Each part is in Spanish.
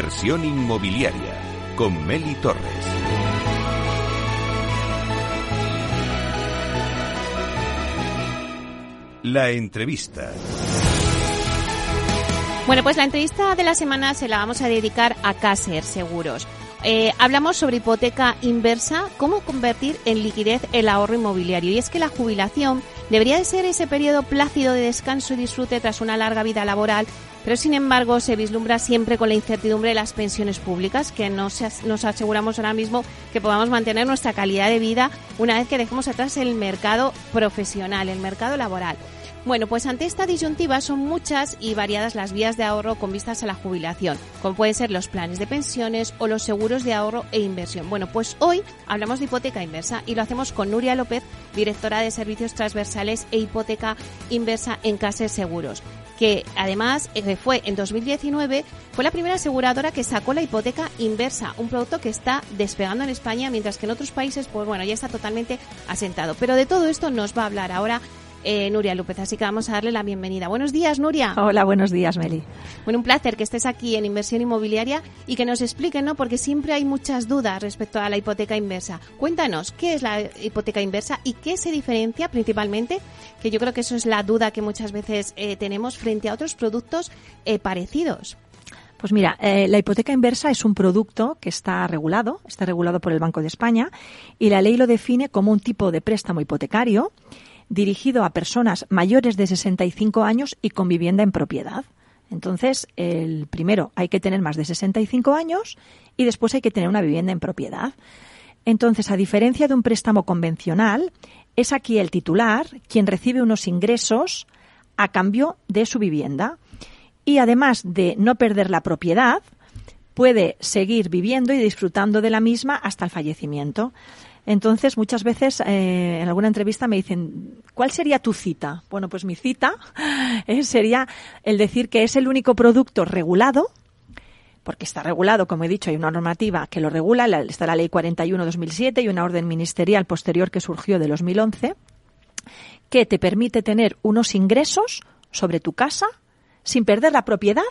Inversión inmobiliaria con Meli Torres. La entrevista. Bueno, pues la entrevista de la semana se la vamos a dedicar a Caser Seguros. Eh, hablamos sobre hipoteca inversa, cómo convertir en liquidez el ahorro inmobiliario. Y es que la jubilación debería de ser ese periodo plácido de descanso y disfrute tras una larga vida laboral, pero sin embargo se vislumbra siempre con la incertidumbre de las pensiones públicas, que nos, nos aseguramos ahora mismo que podamos mantener nuestra calidad de vida una vez que dejemos atrás el mercado profesional, el mercado laboral. Bueno, pues ante esta disyuntiva son muchas y variadas las vías de ahorro con vistas a la jubilación, como pueden ser los planes de pensiones o los seguros de ahorro e inversión. Bueno, pues hoy hablamos de hipoteca inversa y lo hacemos con Nuria López, directora de Servicios Transversales e Hipoteca Inversa en Caser Seguros que además eh, fue en 2019, fue la primera aseguradora que sacó la hipoteca inversa, un producto que está despegando en España, mientras que en otros países, pues bueno, ya está totalmente asentado. Pero de todo esto nos va a hablar ahora eh, Nuria López. Así que vamos a darle la bienvenida. Buenos días, Nuria. Hola, buenos días, Meli. Bueno, un placer que estés aquí en Inversión Inmobiliaria y que nos expliquen, ¿no? Porque siempre hay muchas dudas respecto a la hipoteca inversa. Cuéntanos, ¿qué es la hipoteca inversa y qué se diferencia principalmente? Que yo creo que eso es la duda que muchas veces eh, tenemos frente a otros productos eh, parecidos. Pues mira, la hipoteca inversa es un producto que está regulado, está regulado por el Banco de España y la ley lo define como un tipo de préstamo hipotecario dirigido a personas mayores de 65 años y con vivienda en propiedad. Entonces, el primero hay que tener más de 65 años y después hay que tener una vivienda en propiedad. Entonces, a diferencia de un préstamo convencional, es aquí el titular quien recibe unos ingresos a cambio de su vivienda. Y además de no perder la propiedad, puede seguir viviendo y disfrutando de la misma hasta el fallecimiento. Entonces, muchas veces eh, en alguna entrevista me dicen, ¿cuál sería tu cita? Bueno, pues mi cita sería el decir que es el único producto regulado, porque está regulado, como he dicho, hay una normativa que lo regula, está la Ley 41-2007 y una orden ministerial posterior que surgió de 2011, que te permite tener unos ingresos sobre tu casa sin perder la propiedad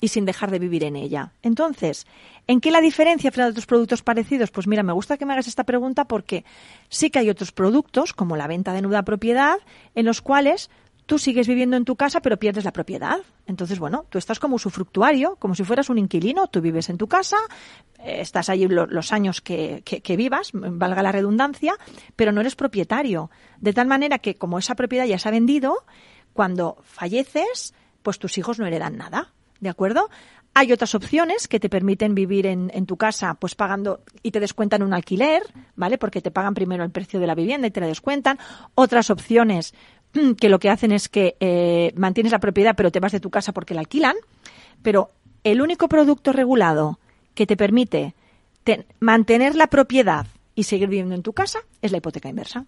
y sin dejar de vivir en ella. Entonces, ¿en qué la diferencia frente a otros productos parecidos? Pues mira, me gusta que me hagas esta pregunta porque sí que hay otros productos, como la venta de nuda propiedad, en los cuales tú sigues viviendo en tu casa pero pierdes la propiedad. Entonces, bueno, tú estás como usufructuario, como si fueras un inquilino, tú vives en tu casa, eh, estás allí los años que, que, vivas, valga la redundancia, pero no eres propietario. De tal manera que como esa propiedad ya se ha vendido, cuando falleces, pues tus hijos no heredan nada. ¿De acuerdo? Hay otras opciones que te permiten vivir en, tu casa, pues pagando y te descuentan un alquiler, ¿vale? Porque te pagan primero el precio de la vivienda y te la descuentan. Otras opciones que lo que hacen es que eh, mantienes la propiedad pero te vas de tu casa porque la alquilan. Pero el único producto regulado que te permite mantener la propiedad y seguir viviendo en tu casa es la hipoteca inversa.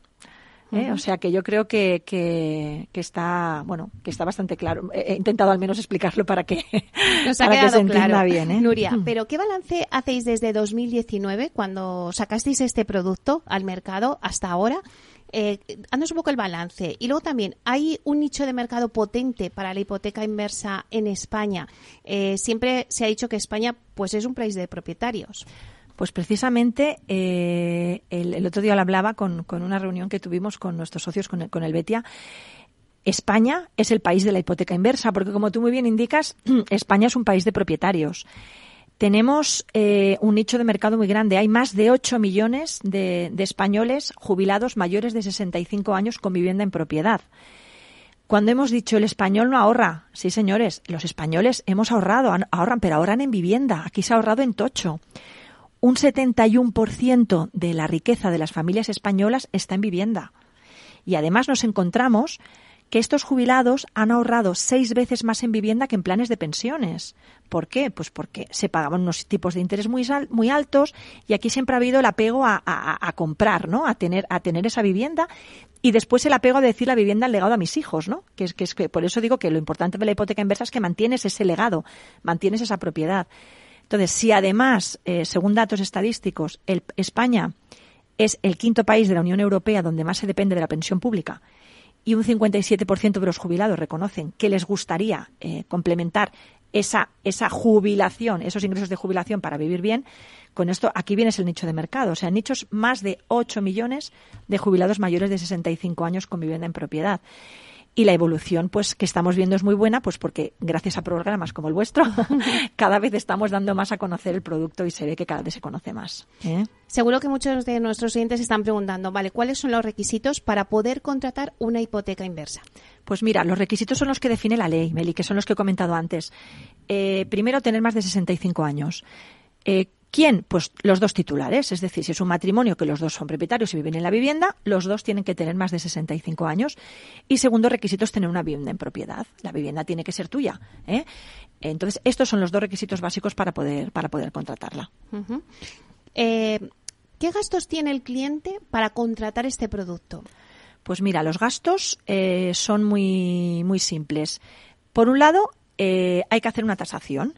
¿Eh? O sea que yo creo que, que, está bueno que está bastante claro. He intentado al menos explicarlo para que, Nos ha quedado se entienda bien. ¿eh? Nuria, pero ¿qué balance hacéis desde 2019 cuando sacasteis este producto al mercado hasta ahora? Eh, un poco el balance. Y luego también, ¿hay un nicho de mercado potente para la hipoteca inversa en España? Eh, siempre se ha dicho que España pues es un país de propietarios. Pues precisamente eh, el, otro día lo hablaba con, una reunión que tuvimos con nuestros socios, con el, con el Betia. España es el país de la hipoteca inversa, porque como tú muy bien indicas, España es un país de propietarios. Tenemos eh, un nicho de mercado muy grande. Hay más de 8 millones de, de, españoles jubilados mayores de 65 años con vivienda en propiedad. Cuando hemos dicho el español no ahorra, sí señores, los españoles hemos ahorrado, ahorran, pero ahorran en vivienda. Aquí se ha ahorrado en tocho un 71% de la riqueza de las familias españolas está en vivienda. Y además nos encontramos que estos jubilados han ahorrado seis veces más en vivienda que en planes de pensiones. ¿Por qué? Pues porque se pagaban unos tipos de interés muy, altos y aquí siempre ha habido el apego a, a, comprar, ¿no? A tener, a tener esa vivienda y después el apego a decir la vivienda al legado a mis hijos, ¿no? Que es, que es que por eso digo que lo importante de la hipoteca inversa es que mantienes ese legado, mantienes esa propiedad. Entonces, si además, eh, según datos estadísticos, España es el quinto país de la Unión Europea donde más se depende de la pensión pública y un 57% de los jubilados reconocen que les gustaría eh, complementar esa, esa jubilación, esos ingresos de jubilación para vivir bien, con esto aquí viene el nicho de mercado. O sea, nichos más de 8 millones de jubilados mayores de 65 años con vivienda en propiedad y la evolución pues que estamos viendo es muy buena pues porque gracias a programas como el vuestro cada vez estamos dando más a conocer el producto y se ve que cada vez se conoce más ¿eh? seguro que muchos de nuestros clientes están preguntando vale cuáles son los requisitos para poder contratar una hipoteca inversa pues mira los requisitos son los que define la ley Meli que son los que he comentado antes. Eh, primero tener más de 65 años. Eh, ¿Quién? Pues los dos titulares. Es decir, si es un matrimonio que los dos son propietarios y viven en la vivienda, los dos tienen que tener más de 65 años. Y segundo requisito es tener una vivienda en propiedad. La vivienda tiene que ser tuya. ¿eh? Entonces, estos son los dos requisitos básicos para poder, para poder contratarla. Eh, ¿Qué gastos tiene el cliente para contratar este producto? Pues mira, los gastos eh, son muy, muy simples. Por un lado, hay que hacer una tasación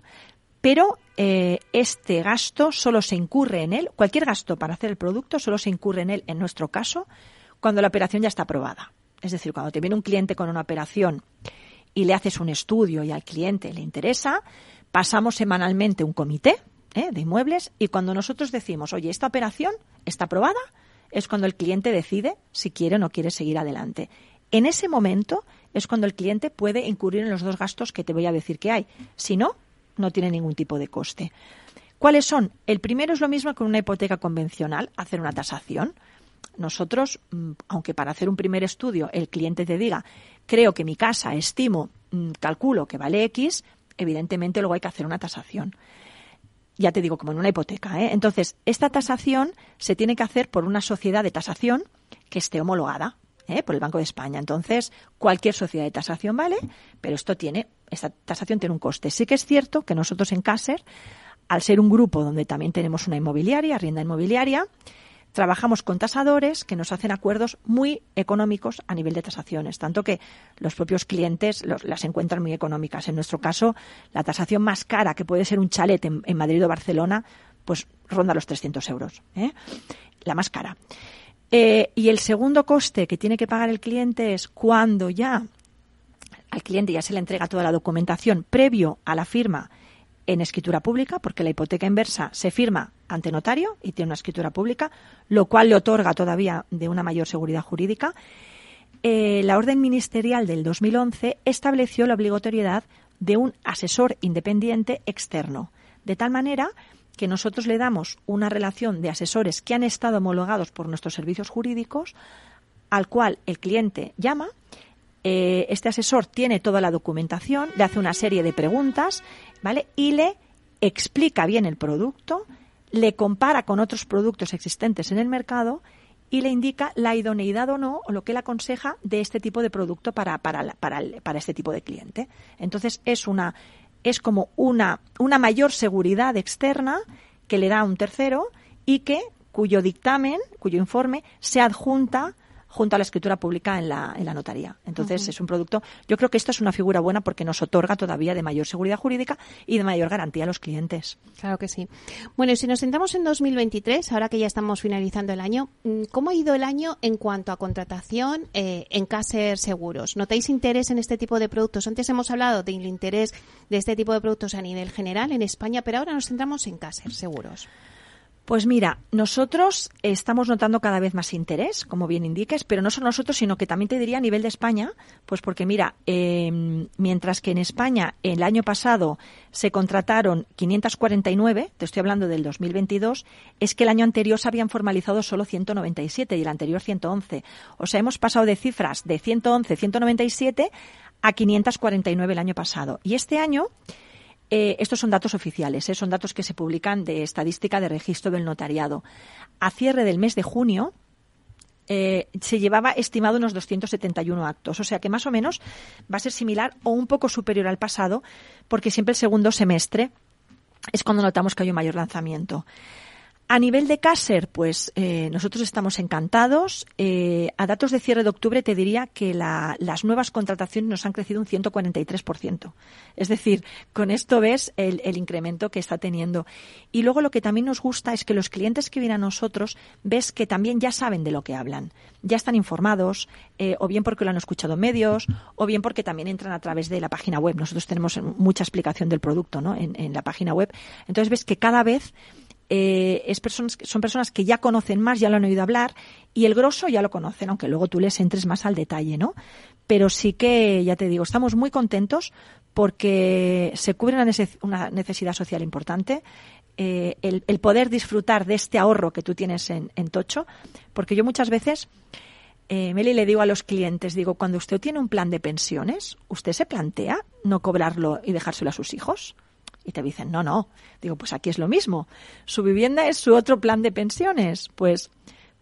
pero eh, este gasto solo se incurre en él, cualquier gasto para hacer el producto solo se incurre en él, en nuestro caso, cuando la operación ya está aprobada. Es decir, cuando te viene un cliente con una operación y le haces un estudio y al cliente le interesa, pasamos semanalmente un comité ¿eh? de inmuebles y cuando nosotros decimos, oye, esta operación está aprobada, es cuando el cliente decide si quiere o no quiere seguir adelante. En ese momento es cuando el cliente puede incurrir en los dos gastos que te voy a decir que hay. Si no, no tiene ningún tipo de coste. ¿Cuáles son? El primero es lo mismo que una hipoteca convencional, hacer una tasación. Nosotros, mm, aunque para hacer un primer estudio el cliente te diga, creo que mi casa, estimo, mm, calculo que vale X, evidentemente luego hay que hacer una tasación. Ya te digo, como en una hipoteca. ¿eh? Entonces, esta tasación se tiene que hacer por una sociedad de tasación que esté homologada. ¿Eh? por el Banco de España. Entonces, cualquier sociedad de tasación vale, pero esto tiene, esta tasación tiene un coste. Sí que es cierto que nosotros en Caser, al ser un grupo donde también tenemos una inmobiliaria, rienda inmobiliaria, trabajamos con tasadores que nos hacen acuerdos muy económicos a nivel de tasaciones, tanto que los propios clientes las encuentran muy económicas. En nuestro caso, la tasación más cara, que puede ser un chalet en, Madrid o Barcelona, pues ronda los 300 euros. ¿eh? La más cara. Eh, y el segundo coste que tiene que pagar el cliente es cuando ya al cliente ya se le entrega toda la documentación previo a la firma en escritura pública, porque la hipoteca inversa se firma ante notario y tiene una escritura pública, lo cual le otorga todavía de una mayor seguridad jurídica. Eh, la orden ministerial del 2011 estableció la obligatoriedad de un asesor independiente externo, de tal manera que nosotros le damos una relación de asesores que han estado homologados por nuestros servicios jurídicos, al cual el cliente llama. Eh, este asesor tiene toda la documentación, le hace una serie de preguntas, ¿vale? Y le explica bien el producto, le compara con otros productos existentes en el mercado y le indica la idoneidad o no, o lo que le aconseja de este tipo de producto para, para, para, para este tipo de cliente. Entonces, es una es como una, una mayor seguridad externa que le da a un tercero y que cuyo dictamen, cuyo informe se adjunta junto a la escritura pública en la, en la notaría. Entonces, es un producto. Yo creo que esto es una figura buena porque nos otorga todavía de mayor seguridad jurídica y de mayor garantía a los clientes. Claro que sí. Bueno, y si nos sentamos en 2023, ahora que ya estamos finalizando el año, mm, ¿cómo ha ido el año en cuanto a contratación eh, en Caser Seguros? ¿Notáis interés en este tipo de productos? Antes hemos hablado del interés de este tipo de productos a nivel general en España, pero ahora nos centramos en Caser Seguros. Pues mira, nosotros estamos notando cada vez más interés, como bien indiques, pero no solo nosotros, sino que también te diría a nivel de España, pues porque mira, em, mientras que en España el año pasado se contrataron 549, te estoy hablando del 2022, es que el año anterior se habían formalizado solo 197 y el anterior 111. O sea, hemos pasado de cifras de 111, 197 a 549 el año pasado. Y este año eh, estos son datos oficiales, eh, son datos que se publican de estadística de registro del notariado. A cierre del mes de junio, eh, se llevaba estimado unos 271 actos. O sea que más o menos va a ser similar o un poco superior al pasado, porque siempre el segundo semestre es cuando notamos que hay un mayor lanzamiento. A nivel de Caser, pues eh, nosotros estamos encantados. Eh, a datos de cierre de octubre te diría que las nuevas contrataciones nos han crecido un 143%. Es decir, con esto ves el, incremento que está teniendo. Y luego lo que también nos gusta es que los clientes que vienen a nosotros ves que también ya saben de lo que hablan. Ya están informados, eh, o bien porque lo han escuchado en medios, o bien porque también entran a través de la página web. Nosotros tenemos mucha explicación del producto ¿no? en, en la página web. Entonces ves que cada vez eh, es personas, son personas que ya conocen más, ya lo han oído hablar y el grosso ya lo conocen, aunque luego tú les entres más al detalle, ¿no? Pero sí que, ya te digo, estamos muy contentos porque se cubre una, necesidad social importante. Eh, el, poder disfrutar de este ahorro que tú tienes en, Tocho, porque yo muchas veces, eh, Meli, le digo a los clientes, digo, cuando usted tiene un plan de pensiones, ¿usted se plantea no cobrarlo y dejárselo a sus hijos? Y te dicen, no, no. Digo, pues aquí es lo mismo. Su vivienda es su otro plan de pensiones. Pues,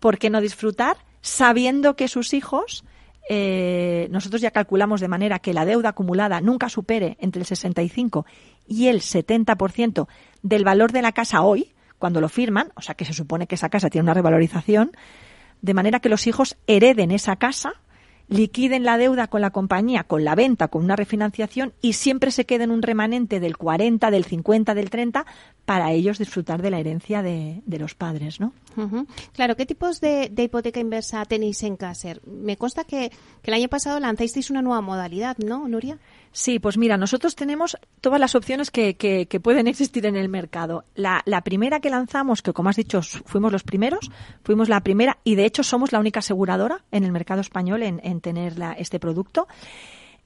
¿por qué no disfrutar sabiendo que sus hijos, eh, nosotros ya calculamos de manera que la deuda acumulada nunca supere entre el 65 y el 70% del valor de la casa hoy, cuando lo firman, o sea que se supone que esa casa tiene una revalorización, de manera que los hijos hereden esa casa liquiden la deuda con la compañía, con la venta, con una refinanciación y siempre se queden un remanente del 40, del 50, del 30 para ellos disfrutar de la herencia de, los padres, ¿no? Claro, ¿qué tipos de, hipoteca inversa tenéis en Caser? Me consta que, que el año pasado lanzasteis una nueva modalidad, ¿no, Nuria? Sí, pues mira, nosotros tenemos todas las opciones que, que, pueden existir en el mercado. La, la, primera que lanzamos, que como has dicho, fuimos los primeros, fuimos la primera y de hecho somos la única aseguradora en el mercado español en, en tener este producto,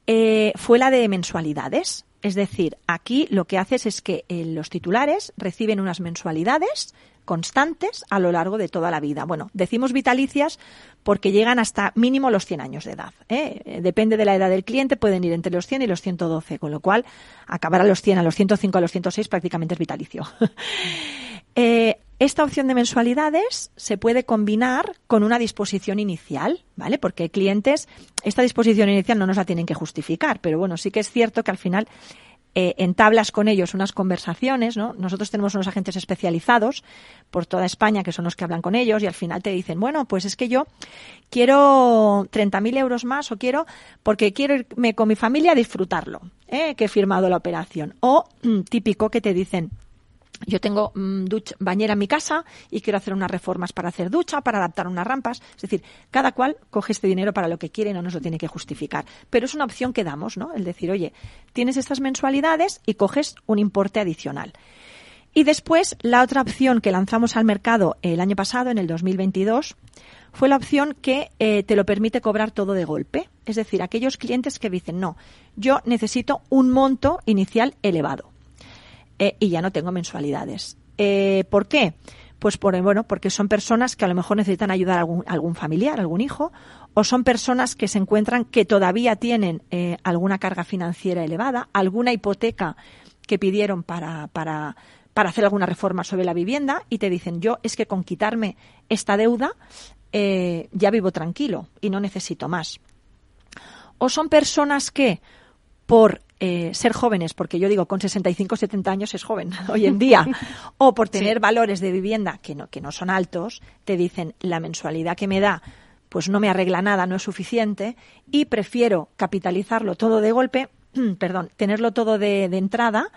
eh, fue la de mensualidades. Es decir, aquí lo que haces es que eh, los titulares reciben unas mensualidades constantes a lo largo de toda la vida. Bueno, decimos vitalicias porque llegan hasta mínimo los 100 años de edad. ¿eh? Depende de la edad del cliente, pueden ir entre los 100 y los 112, con lo cual acabar a los 100, a los 105, a los 106 prácticamente es vitalicio. eh, esta opción de mensualidades se puede combinar con una disposición inicial, ¿vale? Porque clientes, esta disposición inicial no nos la tienen que justificar, pero bueno, sí que es cierto que al final eh, entablas con ellos unas conversaciones, ¿no? Nosotros tenemos unos agentes especializados por toda España que son los que hablan con ellos y al final te dicen, bueno, pues es que yo quiero 30.000 euros más o quiero porque quiero irme con mi familia a disfrutarlo, ¿eh? que he firmado la operación. O mm, típico que te dicen, yo tengo mm, bañera en mi casa y quiero hacer unas reformas para hacer ducha, para adaptar unas rampas. Es decir, cada cual coge este dinero para lo que quiere y no nos lo tiene que justificar. Pero es una opción que damos, ¿no? El decir, oye, tienes estas mensualidades y coges un importe adicional. Y después, la otra opción que lanzamos al mercado el año pasado, en el 2022, fue la opción que eh, te lo permite cobrar todo de golpe. Es decir, aquellos clientes que dicen, no, yo necesito un monto inicial elevado. Eh, y ya no tengo mensualidades. Eh, ¿Por qué? Pues por, bueno, porque son personas que a lo mejor necesitan ayudar a algún, familiar, algún hijo, o son personas que se encuentran que todavía tienen eh, alguna carga financiera elevada, alguna hipoteca que pidieron para, para, para hacer alguna reforma sobre la vivienda y te dicen, yo es que con quitarme esta deuda ya vivo tranquilo y no necesito más. O son personas que por eh, ser jóvenes, porque yo digo, con 65 70 años es joven hoy en día, o por tener valores de vivienda que no, que no son altos, te dicen la mensualidad que me da pues no me arregla nada, no es suficiente, y prefiero capitalizarlo todo de golpe, perdón, tenerlo todo de, entrada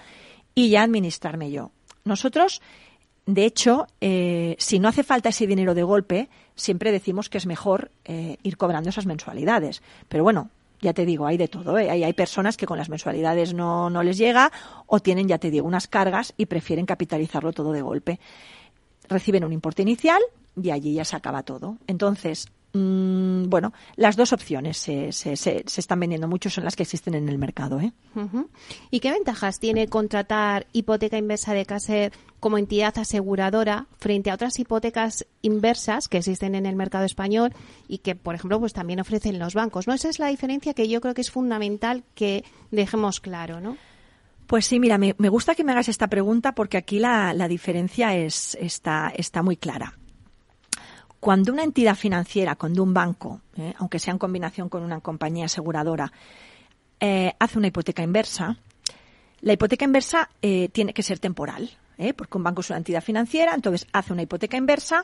y ya administrarme yo. Nosotros, de hecho, eh, si no hace falta ese dinero de golpe, siempre decimos que es mejor eh, ir cobrando esas mensualidades. Pero bueno, ya te digo, hay de todo. ¿eh? Hay, hay, personas que con las mensualidades no, no les llega o tienen, ya te digo, unas cargas y prefieren capitalizarlo todo de golpe. Reciben un importe inicial y allí ya se acaba todo. Entonces, Mm, bueno, las dos opciones se, se, se, están vendiendo mucho, son las que existen en el mercado. ¿eh? ¿Y qué ventajas tiene contratar hipoteca inversa de Caser como entidad aseguradora frente a otras hipotecas inversas que existen en el mercado español y que, por ejemplo, pues también ofrecen los bancos? ¿no? Esa es la diferencia que yo creo que es fundamental que dejemos claro, ¿no? Pues sí, mira, me, gusta que me hagas esta pregunta porque aquí la, la diferencia es, está, está muy clara. Cuando una entidad financiera, cuando un banco, eh, aunque sea en combinación con una compañía aseguradora, eh, hace una hipoteca inversa, la hipoteca inversa eh, tiene que ser temporal. porque un banco es una entidad financiera, entonces hace una hipoteca inversa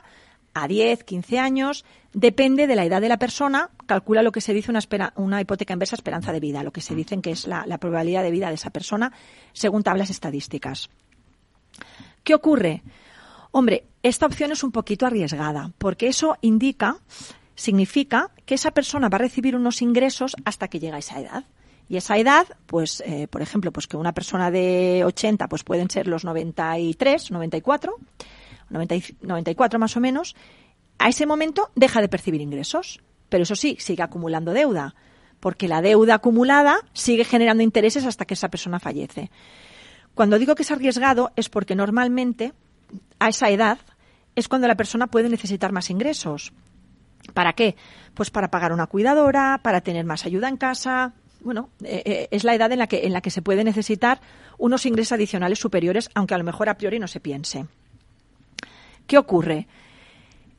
a 10, 15 años, depende de la edad de la persona, calcula lo que se dice una, hipoteca inversa esperanza de vida, lo que se dice que es la probabilidad de vida de esa persona según tablas estadísticas. ¿Qué ocurre? Hombre, esta opción es un poquito arriesgada, porque eso indica, significa que esa persona va a recibir unos ingresos hasta que llega a esa edad. Y esa edad, pues, eh, por ejemplo, pues que una persona de 80, pues pueden ser los 93, 94, 94 más o menos, a ese momento deja de percibir ingresos. Pero eso sí, sigue acumulando deuda, porque la deuda acumulada sigue generando intereses hasta que esa persona fallece. Cuando digo que es arriesgado es porque normalmente a esa edad es cuando la persona puede necesitar más ingresos. ¿Para qué? Pues para pagar una cuidadora, para tener más ayuda en casa. Bueno, eh, eh, es la edad en la que en la que se puede necesitar unos ingresos adicionales superiores, aunque a lo mejor a priori no se piense. ¿Qué ocurre?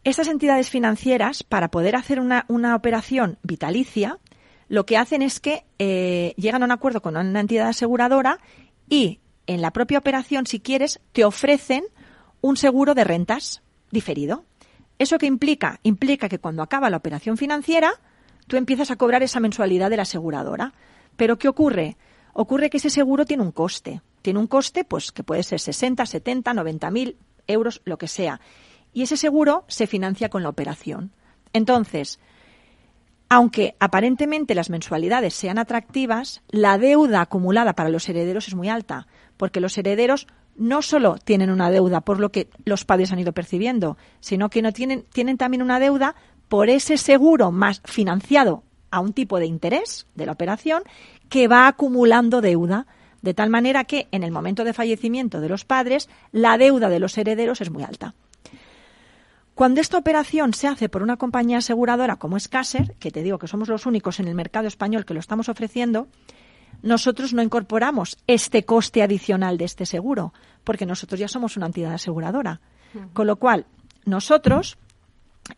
Estas entidades financieras, para poder hacer una, operación vitalicia, lo que hacen es que eh, llegan a un acuerdo con una entidad aseguradora y en la propia operación, si quieres, te ofrecen un seguro de rentas diferido. ¿Eso qué implica? Implica que cuando acaba la operación financiera, tú empiezas a cobrar esa mensualidad de la aseguradora. Pero ¿qué ocurre? Ocurre que ese seguro tiene un coste. Tiene un coste, pues, que puede ser 60, 70, 90 mil euros, lo que sea. Y ese seguro se financia con la operación. Entonces, aunque aparentemente las mensualidades sean atractivas, la deuda acumulada para los herederos es muy alta, porque los herederos no solo tienen una deuda por lo que los padres han ido percibiendo, sino que no tienen, tienen también una deuda por ese seguro más financiado a un tipo de interés de la operación que va acumulando deuda de tal manera que en el momento de fallecimiento de los padres la deuda de los herederos es muy alta. Cuando esta operación se hace por una compañía aseguradora como es que te digo que somos los únicos en el mercado español que lo estamos ofreciendo, nosotros no incorporamos este coste adicional de este seguro, porque nosotros ya somos una entidad aseguradora. Con lo cual, nosotros,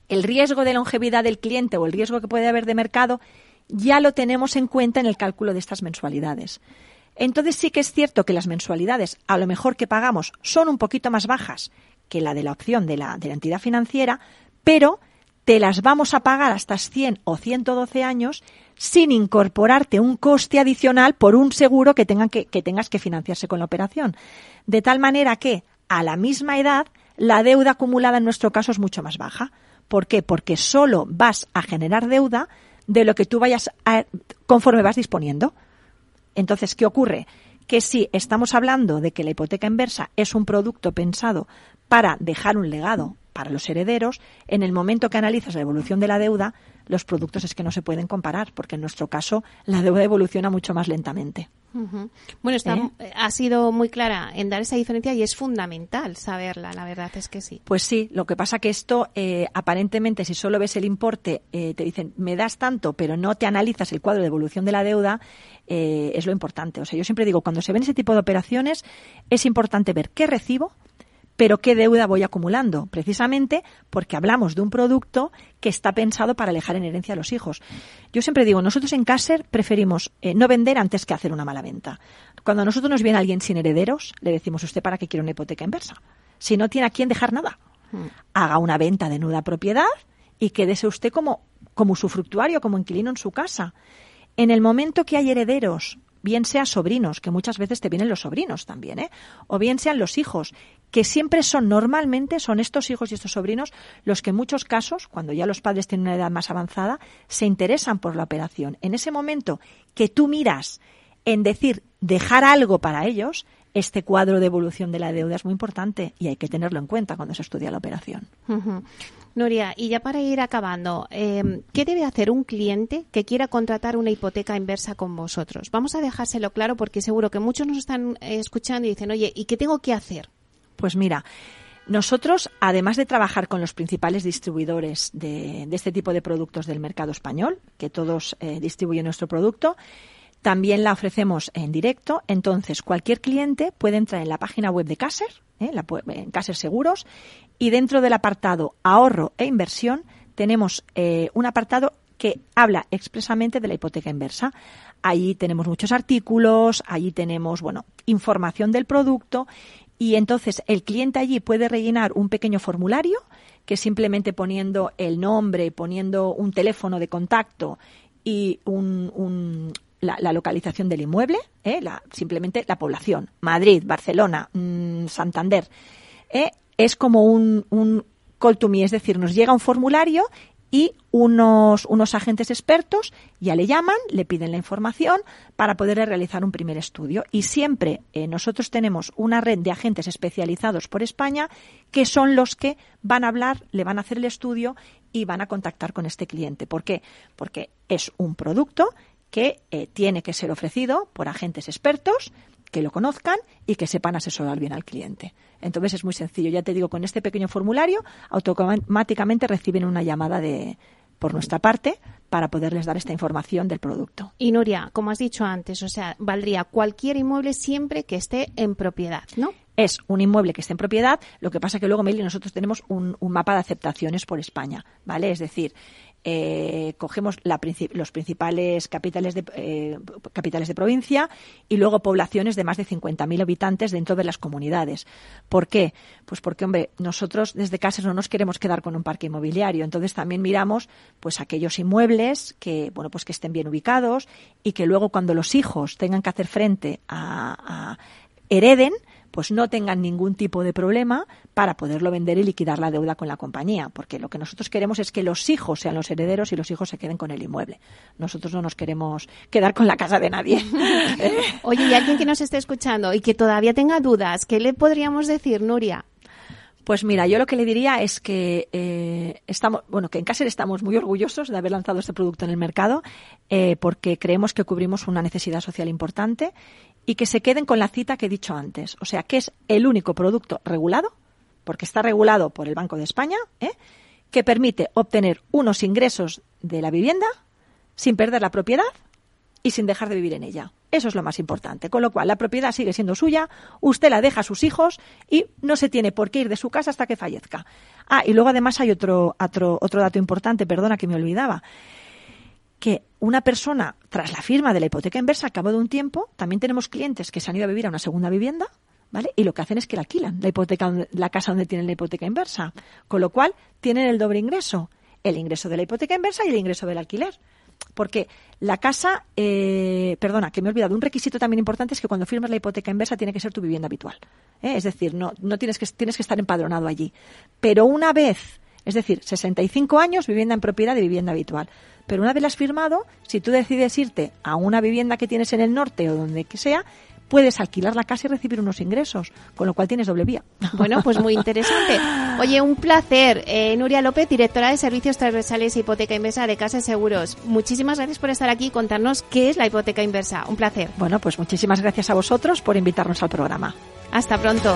el riesgo de longevidad del cliente o el riesgo que puede haber de mercado, ya lo tenemos en cuenta en el cálculo de estas mensualidades. Entonces sí que es cierto que las mensualidades, a lo mejor que pagamos, son un poquito más bajas que la de la opción de la, de la entidad financiera, pero te las vamos a pagar hasta 100 o 112 años sin incorporarte un coste adicional por un seguro que, que tengas que financiarse con la operación. De tal manera que, a la misma edad, la deuda acumulada en nuestro caso es mucho más baja. ¿Por qué? Porque solo vas a generar deuda de lo que tú vayas a, conforme vas disponiendo. Entonces, ¿qué ocurre? Que si estamos hablando de que la hipoteca inversa es un producto pensado para dejar un legado para los herederos, en el momento que analizas la evolución de la deuda, los productos es que no se pueden comparar, porque en nuestro caso la deuda evoluciona mucho más lentamente. Bueno, está, ¿Eh? ha sido muy clara en dar esa diferencia y es fundamental saberla, la verdad es que sí. Pues sí, lo que pasa que esto, eh, aparentemente, si solo ves el importe, eh, te dicen, me das tanto, pero no te analizas el cuadro de evolución de la deuda, es lo importante. O sea, yo siempre digo, cuando se ven ese tipo de operaciones, es importante ver qué recibo, pero ¿qué deuda voy acumulando? Precisamente porque hablamos de un producto que está pensado para alejar en herencia a los hijos. Yo siempre digo, nosotros en Caser preferimos eh, no vender antes que hacer una mala venta. Cuando a nosotros nos viene alguien sin herederos, le decimos, ¿usted para qué quiere una hipoteca inversa? Si no tiene a quién dejar nada. Hmm. Haga una venta de nuda propiedad y quédese usted como, como usufructuario, como inquilino en su casa. En el momento que hay herederos bien sea sobrinos, que muchas veces te vienen los sobrinos también, ¿eh? o bien sean los hijos, que siempre son normalmente, son estos hijos y estos sobrinos los que en muchos casos, cuando ya los padres tienen una edad más avanzada, se interesan por la operación. En ese momento que tú miras en decir dejar algo para ellos, este cuadro de evolución de la deuda es muy importante y hay que tenerlo en cuenta cuando se estudia la operación. Nuria, y ya para ir acabando, em, ¿qué debe hacer un cliente que quiera contratar una hipoteca inversa con vosotros? Vamos a dejárselo claro porque seguro que muchos nos están eh, escuchando y dicen, oye, ¿y qué tengo que hacer? Pues mira, nosotros, además de trabajar con los principales distribuidores de, este tipo de productos del mercado español, que todos eh, distribuyen nuestro producto, también la ofrecemos en directo. Entonces, cualquier cliente puede entrar en la página web de Caser, ¿eh? en Caser Seguros, y dentro del apartado ahorro e inversión tenemos eh, un apartado que habla expresamente de la hipoteca inversa. Allí tenemos muchos artículos, allí tenemos, bueno, información del producto y entonces el cliente allí puede rellenar un pequeño formulario que simplemente poniendo el nombre, poniendo un teléfono de contacto y un, la, localización del inmueble, ¿eh? simplemente la población, Madrid, Barcelona, mm, Santander, ¿eh? es como un, call to me, es decir, nos llega un formulario y unos, unos agentes expertos ya le llaman, le piden la información para poder realizar un primer estudio. Y siempre eh, nosotros tenemos una red de agentes especializados por España que son los que van a hablar, le van a hacer el estudio y van a contactar con este cliente. ¿Por qué? Porque es un producto que eh, tiene que ser ofrecido por agentes expertos que lo conozcan y que sepan asesorar bien al cliente. Entonces es muy sencillo. Ya te digo, con este pequeño formulario automáticamente reciben una llamada de por nuestra parte para poderles dar esta información del producto. Y Nuria, como has dicho antes, o sea, valdría cualquier inmueble siempre que esté en propiedad, ¿no? Es un inmueble que esté en propiedad, lo que pasa que luego, Meli, nosotros tenemos un, un mapa de aceptaciones por España, ¿vale? Es decir, eh, cogemos los principales capitales de, eh, capitales de provincia y luego poblaciones de más de 50.000 habitantes dentro de las comunidades. ¿Por qué? Pues porque, hombre, nosotros desde casa no nos queremos quedar con un parque inmobiliario. Entonces también miramos pues aquellos inmuebles que, bueno, pues que estén bien ubicados y que luego cuando los hijos tengan que hacer frente a hereden, pues no tengan ningún tipo de problema para poderlo vender y liquidar la deuda con la compañía, porque lo que nosotros queremos es que los hijos sean los herederos y los hijos se queden con el inmueble. Nosotros no nos queremos quedar con la casa de nadie. Oye, y alguien que nos esté escuchando y que todavía tenga dudas, ¿qué le podríamos decir, Nuria? Pues mira, yo lo que le diría es que eh, estamos, bueno, que en Caser estamos muy orgullosos de haber lanzado este producto en el mercado, eh, porque creemos que cubrimos una necesidad social importante y que se queden con la cita que he dicho antes. O sea, que es el único producto regulado, porque está regulado por el Banco de España, ¿eh? que permite obtener unos ingresos de la vivienda sin perder la propiedad y sin dejar de vivir en ella. Eso es lo más importante. Con lo cual, la propiedad sigue siendo suya, usted la deja a sus hijos y no se tiene por qué ir de su casa hasta que fallezca. Ah, y luego además hay otro, otro, otro dato importante, perdona que me olvidaba que una persona, tras la firma de la hipoteca inversa, a cabo de un tiempo, también tenemos clientes que se han ido a vivir a una segunda vivienda, ¿vale? Y lo que hacen es que la alquilan, la hipoteca, la casa donde tienen la hipoteca inversa. Con lo cual, tienen el doble ingreso. El ingreso de la hipoteca inversa y el ingreso del alquiler. Porque la casa, eh, perdona, que me he olvidado, un requisito también importante es que cuando firmas la hipoteca inversa tiene que ser tu vivienda habitual. ¿eh? Es decir, no, no tienes, que, tienes que estar empadronado allí. Pero una vez, es decir, 65 años, vivienda en propiedad y vivienda habitual. Pero una vez la has firmado, si tú decides irte a una vivienda que tienes en el norte o donde que sea, puedes alquilar la casa y recibir unos ingresos, con lo cual tienes doble vía. Bueno, pues muy interesante. Oye, un placer. Eh, Nuria López, directora de Servicios Transversales e Hipoteca Inversa de Casa Seguros. Muchísimas gracias por estar aquí y contarnos qué es la hipoteca inversa. Un placer. Bueno, pues muchísimas gracias a vosotros por invitarnos al programa. Hasta pronto.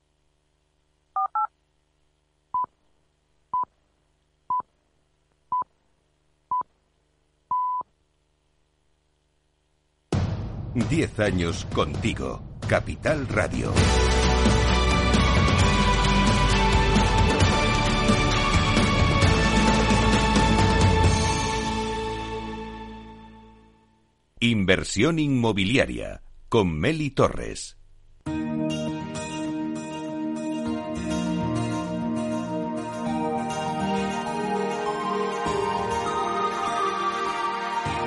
10 años contigo. Capital Radio. Inversión inmobiliaria con Meli Torres.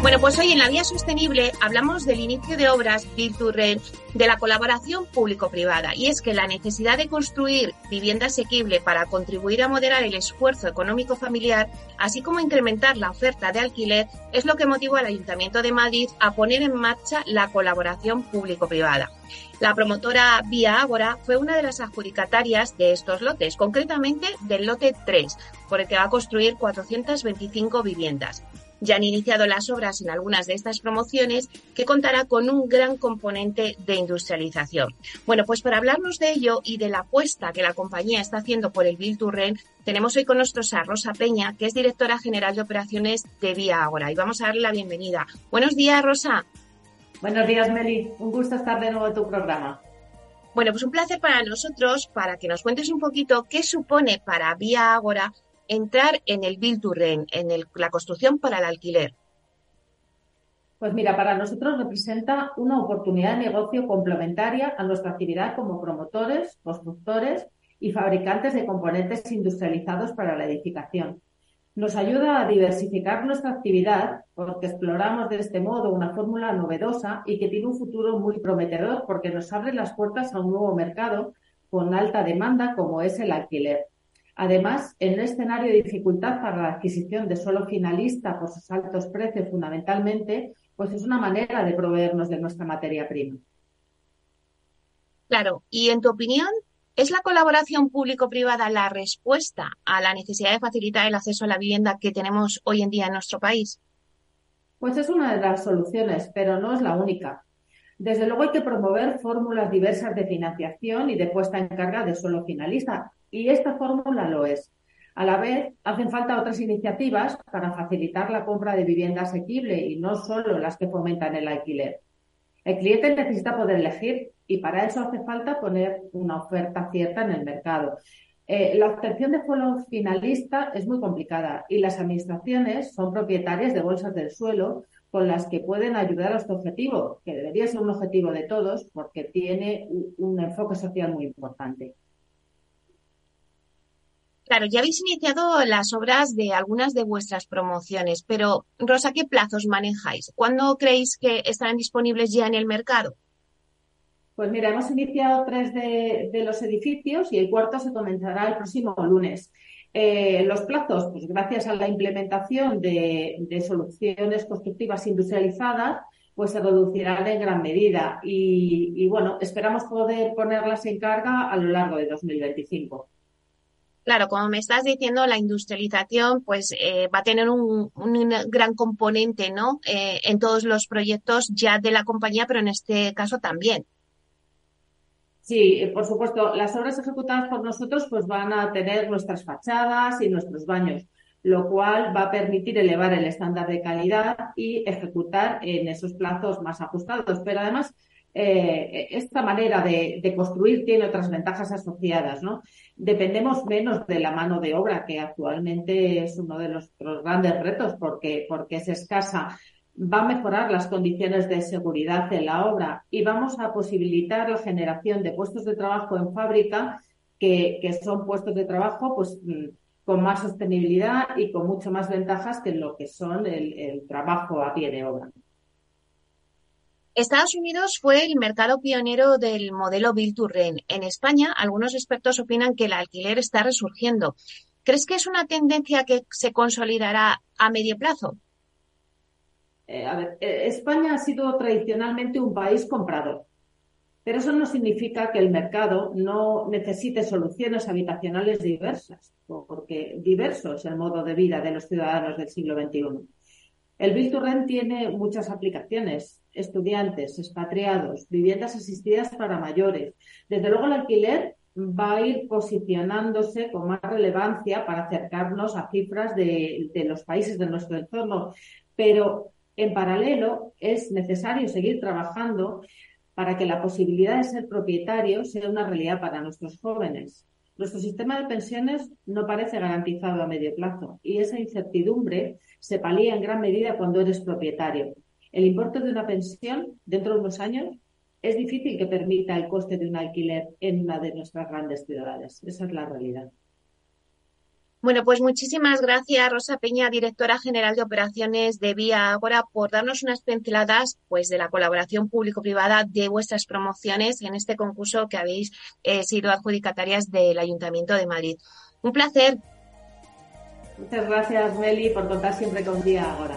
Bueno, pues hoy en la Vía Sostenible hablamos del inicio de obras Build to de la colaboración público-privada. Y es que la necesidad de construir vivienda asequible para contribuir a moderar el esfuerzo económico familiar, así como incrementar la oferta de alquiler, es lo que motivó al Ayuntamiento de Madrid a poner en marcha la colaboración público-privada. La promotora Vía Ágora fue una de las adjudicatarias de estos lotes, concretamente del lote 3, por el que va a construir 425 viviendas. Ya han iniciado las obras en algunas de estas promociones que contará con un gran componente de industrialización. Bueno, pues para hablarnos de ello y de la apuesta que la compañía está haciendo por el to tenemos hoy con nosotros a Rosa Peña, que es directora general de operaciones de Vía Agora. Y vamos a darle la bienvenida. Buenos días, Rosa. Buenos días, Meli. Un gusto estar de nuevo en tu programa. Bueno, pues un placer para nosotros, para que nos cuentes un poquito qué supone para Vía Agora entrar en el Build to Rent, en la construcción para el alquiler? Pues mira, para nosotros representa una oportunidad de negocio complementaria a nuestra actividad como promotores, constructores y fabricantes de componentes industrializados para la edificación. Nos ayuda a diversificar nuestra actividad porque exploramos de este modo una fórmula novedosa y que tiene un futuro muy prometedor porque nos abre las puertas a un nuevo mercado con alta demanda como es el alquiler. Además, en un escenario de dificultad para la adquisición de suelo finalista por sus altos precios fundamentalmente, pues es una manera de proveernos de nuestra materia prima. Claro, y en tu opinión, ¿es la colaboración público-privada la respuesta a la necesidad de facilitar el acceso a la vivienda que tenemos hoy en día en nuestro país? Pues es una de las soluciones, pero no es la única. Desde luego hay que promover fórmulas diversas de financiación y de puesta en carga de suelo finalista, y esta fórmula lo es. A la vez, hacen falta otras iniciativas para facilitar la compra de vivienda asequible y no solo las que fomentan el alquiler. El cliente necesita poder elegir y para eso hace falta poner una oferta cierta en el mercado. Eh, la obtención de suelo finalista es muy complicada y las administraciones son propietarias de bolsas del suelo con las que pueden ayudar a este objetivo, que debería ser un objetivo de todos porque tiene un enfoque social muy importante. Claro, ya habéis iniciado las obras de algunas de vuestras promociones, pero Rosa, ¿qué plazos manejáis? ¿Cuándo creéis que estarán disponibles ya en el mercado? Pues mira, hemos iniciado tres de, los edificios y el cuarto se comenzará el próximo lunes. Eh, los plazos, pues gracias a la implementación de, soluciones constructivas industrializadas, pues se reducirán en gran medida y, y bueno, esperamos poder ponerlas en carga a lo largo de 2025. Claro, como me estás diciendo, la industrialización pues eh, va a tener un, gran componente, ¿no? Eh, en todos los proyectos ya de la compañía, pero en este caso también. Sí, por supuesto. Las obras ejecutadas por nosotros pues van a tener nuestras fachadas y nuestros baños, lo cual va a permitir elevar el estándar de calidad y ejecutar en esos plazos más ajustados. Pero además eh, esta manera de, construir tiene otras ventajas asociadas, ¿no? Dependemos menos de la mano de obra, que actualmente es uno de los, grandes retos porque, porque es escasa. Va a mejorar las condiciones de seguridad en la obra y vamos a posibilitar la generación de puestos de trabajo en fábrica que, son puestos de trabajo pues mm, con más sostenibilidad y con mucho más ventajas que lo que son el trabajo a pie de obra. Estados Unidos fue el mercado pionero del modelo Build to Rent. En España, algunos expertos opinan que el alquiler está resurgiendo. ¿Crees que es una tendencia que se consolidará a medio plazo? Eh, a ver, eh, España ha sido tradicionalmente un país comprador, Pero eso no significa que el mercado no necesite soluciones habitacionales diversas, porque diverso es el modo de vida de los ciudadanos del siglo XXI. El Build to Rent tiene muchas aplicaciones, estudiantes, expatriados, viviendas asistidas para mayores. Desde luego el alquiler va a ir posicionándose con más relevancia para acercarnos a cifras de, los países de nuestro entorno, pero en paralelo es necesario seguir trabajando para que la posibilidad de ser propietario sea una realidad para nuestros jóvenes. Nuestro sistema de pensiones no parece garantizado a medio plazo y esa incertidumbre se palía en gran medida cuando eres propietario. El importe de una pensión dentro de unos años es difícil que permita el coste de un alquiler en una de nuestras grandes ciudades. Esa es la realidad. Bueno, pues muchísimas gracias, Rosa Peña, directora general de operaciones de Vía Agora, por darnos unas pinceladas pues, de la colaboración público-privada de vuestras promociones en este concurso que habéis eh, sido adjudicatarias del Ayuntamiento de Madrid. Un placer. Muchas gracias, Meli, por contar siempre con Vía Agora.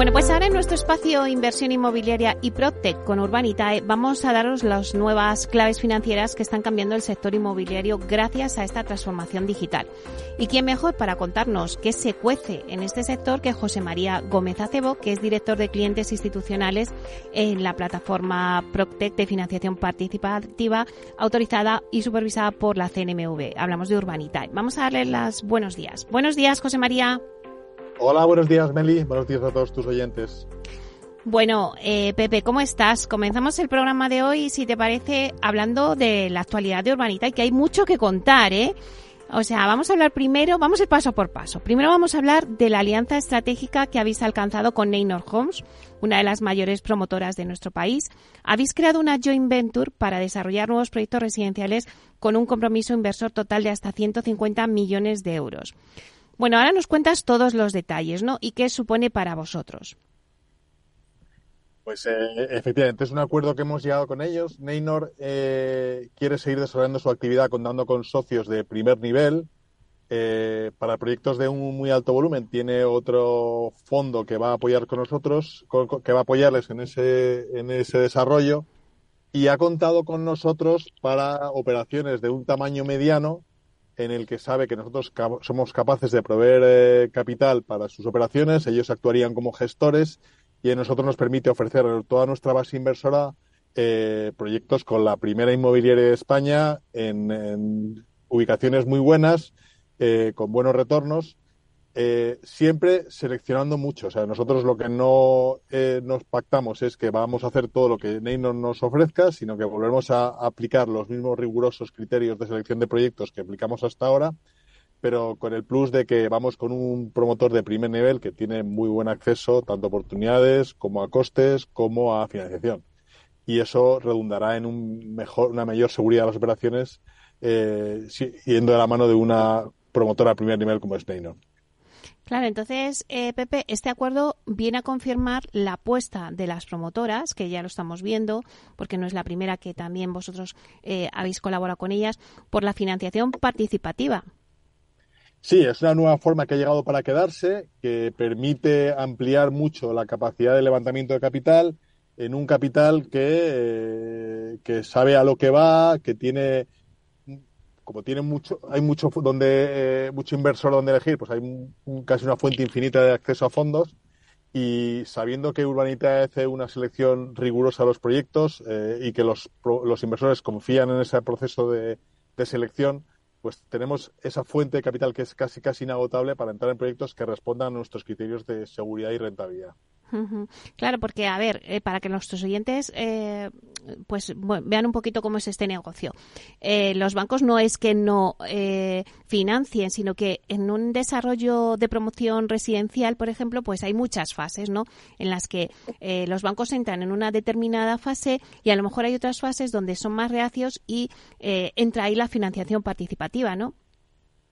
Bueno, pues ahora en nuestro espacio Inversión Inmobiliaria y Protec con Urbanitae vamos a daros las nuevas claves financieras que están cambiando el sector inmobiliario gracias a esta transformación digital. ¿Y quién mejor para contarnos qué se cuece en este sector que José María Gómez Acebo, que es director de clientes institucionales en la plataforma Proctec de financiación participativa autorizada y supervisada por la CNMV? Hablamos de Urbanitae. Vamos a darle los buenos días. Buenos días, José María. Hola, buenos días, Meli. Buenos días a todos tus oyentes. Bueno, eh, Pepe, ¿cómo estás? Comenzamos el programa de hoy, si te parece, hablando de la actualidad de Urbanita y que hay mucho que contar, ¿eh? O sea, vamos a hablar primero, vamos a ir paso por paso. Primero vamos a hablar de la alianza estratégica que habéis alcanzado con Neynor Homes, una de las mayores promotoras de nuestro país. Habéis creado una joint venture para desarrollar nuevos proyectos residenciales con un compromiso inversor total de hasta 150 millones de euros. Bueno, ahora nos cuentas todos los detalles, ¿no? ¿Y qué supone para vosotros? Pues eh, efectivamente, es un acuerdo que hemos llegado con ellos. Neynor eh, quiere seguir desarrollando su actividad contando con socios de primer nivel. Eh, para proyectos de un muy alto volumen tiene otro fondo que va a apoyar con nosotros, que va a apoyarles en ese, en ese desarrollo y ha contado con nosotros para operaciones de un tamaño mediano en el que sabe que nosotros somos capaces de proveer eh, capital para sus operaciones, ellos actuarían como gestores y a nosotros nos permite ofrecer a toda nuestra base inversora eh, proyectos con la primera inmobiliaria de España en, ubicaciones muy buenas, eh, con buenos retornos eh, siempre seleccionando mucho. O sea, nosotros lo que no eh, nos pactamos es que vamos a hacer todo lo que Neynor nos ofrezca, sino que volvemos a aplicar los mismos rigurosos criterios de selección de proyectos que aplicamos hasta ahora, pero con el plus de que vamos con un promotor de primer nivel que tiene muy buen acceso tanto a oportunidades como a costes como a financiación. Y eso redundará en un mejor, una mayor seguridad de las operaciones eh, yendo de la mano de una promotora a primer nivel como es Neynor. Claro, entonces, eh, Pepe, este acuerdo viene a confirmar la apuesta de las promotoras, que ya lo estamos viendo, porque no es la primera que también vosotros eh, habéis colaborado con ellas, por la financiación participativa. Sí, es una nueva forma que ha llegado para quedarse, que permite ampliar mucho la capacidad de levantamiento de capital en un capital que, eh, que sabe a lo que va, que tiene como tiene mucho, hay mucho donde eh, mucho inversor donde elegir, pues hay casi una fuente infinita de acceso a fondos y sabiendo que Urbanita hace una selección rigurosa de los proyectos eh, y que los, los inversores confían en ese proceso de, de selección, pues tenemos esa fuente de capital que es casi casi inagotable para entrar en proyectos que respondan a nuestros criterios de seguridad y rentabilidad. Claro, porque a ver, eh, para que nuestros oyentes eh, pues vean un poquito cómo es este negocio. Eh, los bancos no es que no financien, sino que en un desarrollo de promoción residencial, por ejemplo, pues hay muchas fases, ¿no? En las que los bancos entran en una determinada fase y a lo mejor hay otras fases donde son más reacios y entra ahí la financiación participativa, ¿no?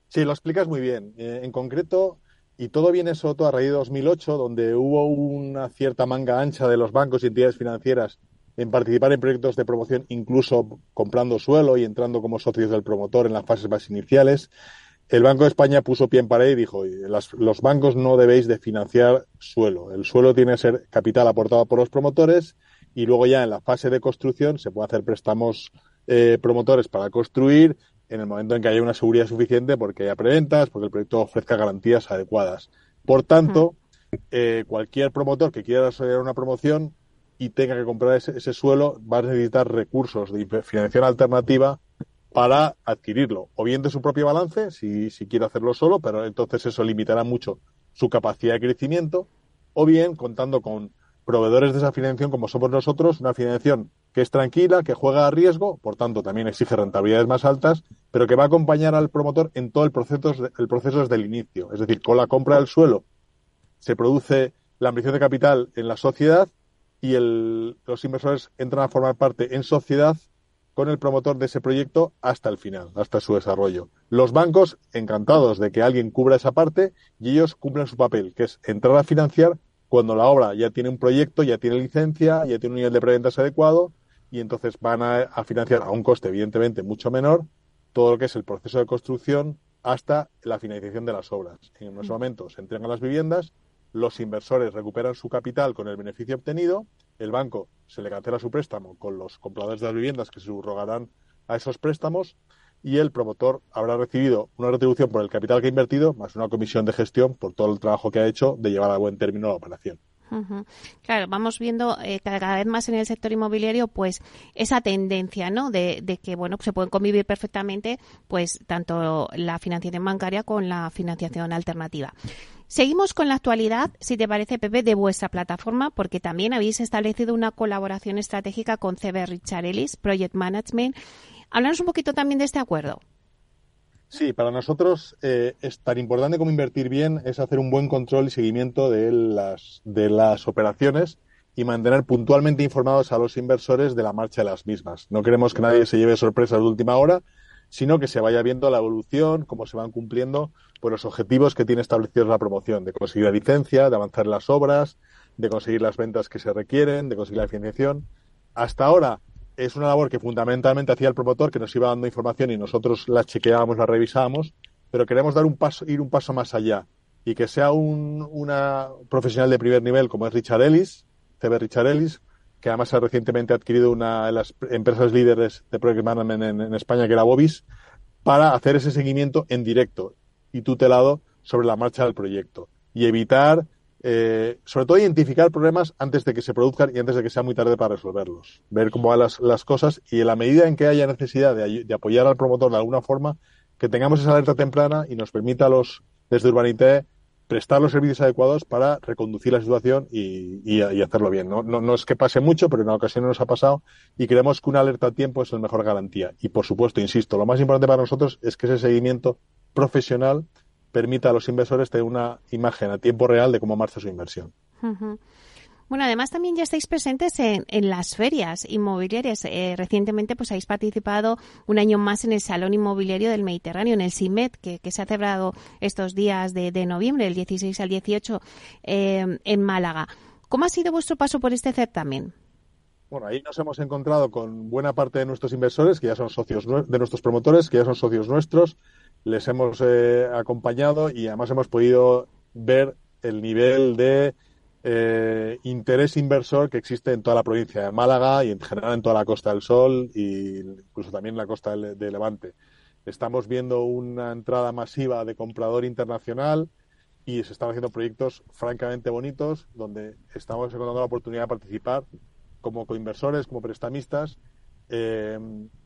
Sí, lo explicas muy bien. en concreto, y todo viene todo a raíz de 2008, donde hubo una cierta manga ancha de los bancos y entidades financieras en participar en proyectos de promoción, incluso comprando suelo y entrando como socios del promotor en las fases más iniciales. El Banco de España puso pie en pared y dijo, los bancos no debéis de financiar suelo. El suelo tiene que ser capital aportado por los promotores y luego ya en la fase de construcción se puede hacer préstamos eh, promotores para construir en el momento en que haya una seguridad suficiente porque haya preventas, porque el proyecto ofrezca garantías adecuadas. Por tanto, eh, cualquier promotor que quiera desarrollar una promoción y tenga que comprar ese, suelo va a necesitar recursos de financiación alternativa para adquirirlo, o bien de su propio balance, si, si quiere hacerlo solo, pero entonces eso limitará mucho su capacidad de crecimiento, o bien contando con proveedores de esa financiación como somos nosotros, una financiación que es tranquila, que juega a riesgo, por tanto también exige rentabilidades más altas, pero que va a acompañar al promotor en todo el proceso, el proceso desde el inicio. Es decir, con la compra del suelo se produce la ambición de capital en la sociedad y los inversores entran a formar parte en sociedad con el promotor de ese proyecto hasta el final, hasta su desarrollo. Los bancos encantados de que alguien cubra esa parte y ellos cumplen su papel, que es entrar a financiar cuando la obra ya tiene un proyecto, ya tiene licencia, ya tiene un nivel de preventas adecuado y entonces van a, financiar a un coste evidentemente mucho menor todo lo que es el proceso de construcción hasta la finalización de las obras. En ese momento se entregan las viviendas, los inversores recuperan su capital con el beneficio obtenido, el banco se le cancela su préstamo con los compradores de las viviendas que se subrogarán a esos préstamos y el promotor habrá recibido una retribución por el capital que ha invertido más una comisión de gestión por todo el trabajo que ha hecho de llevar a buen término la operación. Claro, vamos viendo eh, cada vez más en el sector inmobiliario, pues esa tendencia, ¿no? De, de, que bueno, se pueden convivir perfectamente, pues tanto la financiación bancaria con la financiación alternativa. Seguimos con la actualidad, si te parece, Pepe, de vuestra plataforma, porque también habéis establecido una colaboración estratégica con CB Richard Ellis, Project Management. Háblanos un poquito también de este acuerdo. Sí, para nosotros eh, es tan importante como invertir bien es hacer un buen control y seguimiento de las, de las operaciones y mantener puntualmente informados a los inversores de la marcha de las mismas. No queremos que nadie se lleve sorpresas de última hora, sino que se vaya viendo la evolución, cómo se van cumpliendo por los objetivos que tiene establecidos la promoción, de conseguir la licencia, de avanzar las obras, de conseguir las ventas que se requieren, de conseguir la financiación. Hasta ahora es una labor que fundamentalmente hacía el promotor, que nos iba dando información y nosotros la chequeábamos, la revisábamos, pero queremos dar un paso, ir un paso más allá y que sea un, una profesional de primer nivel como es Richard Ellis, CB Richard Ellis, que además ha recientemente adquirido una de las empresas líderes de Project Management en España, que era Bobis, para hacer ese seguimiento en directo y tutelado sobre la marcha del proyecto y evitar, eh, sobre todo, identificar problemas antes de que se produzcan y antes de que sea muy tarde para resolverlos. Ver cómo van las, las cosas y en la medida en que haya necesidad de, apoyar al promotor de alguna forma, que tengamos esa alerta temprana y nos permita a los, desde Urbanité, prestar los servicios adecuados para reconducir la situación y, y, y hacerlo bien. ¿no? ¿no? No, es que pase mucho, pero en ocasiones nos ha pasado y creemos que una alerta a tiempo es la mejor garantía. Y por supuesto, insisto, lo más importante para nosotros es que ese seguimiento profesional permita a los inversores tener una imagen a tiempo real de cómo marcha su inversión. Bueno, además también ya estáis presentes en, las ferias inmobiliarias. Eh, recientemente pues habéis participado un año más en el Salón Inmobiliario del Mediterráneo, en el CIMET, que, se ha celebrado estos días de, noviembre, el 16 al 18, eh, en Málaga. ¿Cómo ha sido vuestro paso por este certamen? Bueno, ahí nos hemos encontrado con buena parte de nuestros inversores, que ya son socios de nuestros promotores, que ya son socios nuestros, les hemos eh, acompañado y además hemos podido ver el nivel de eh, interés inversor que existe en toda la provincia de Málaga y en general en toda la Costa del Sol y incluso también en la costa de Levante. Estamos viendo una entrada masiva de comprador internacional y se están haciendo proyectos francamente bonitos donde estamos encontrando la oportunidad de participar como coinversores, como prestamistas. Eh,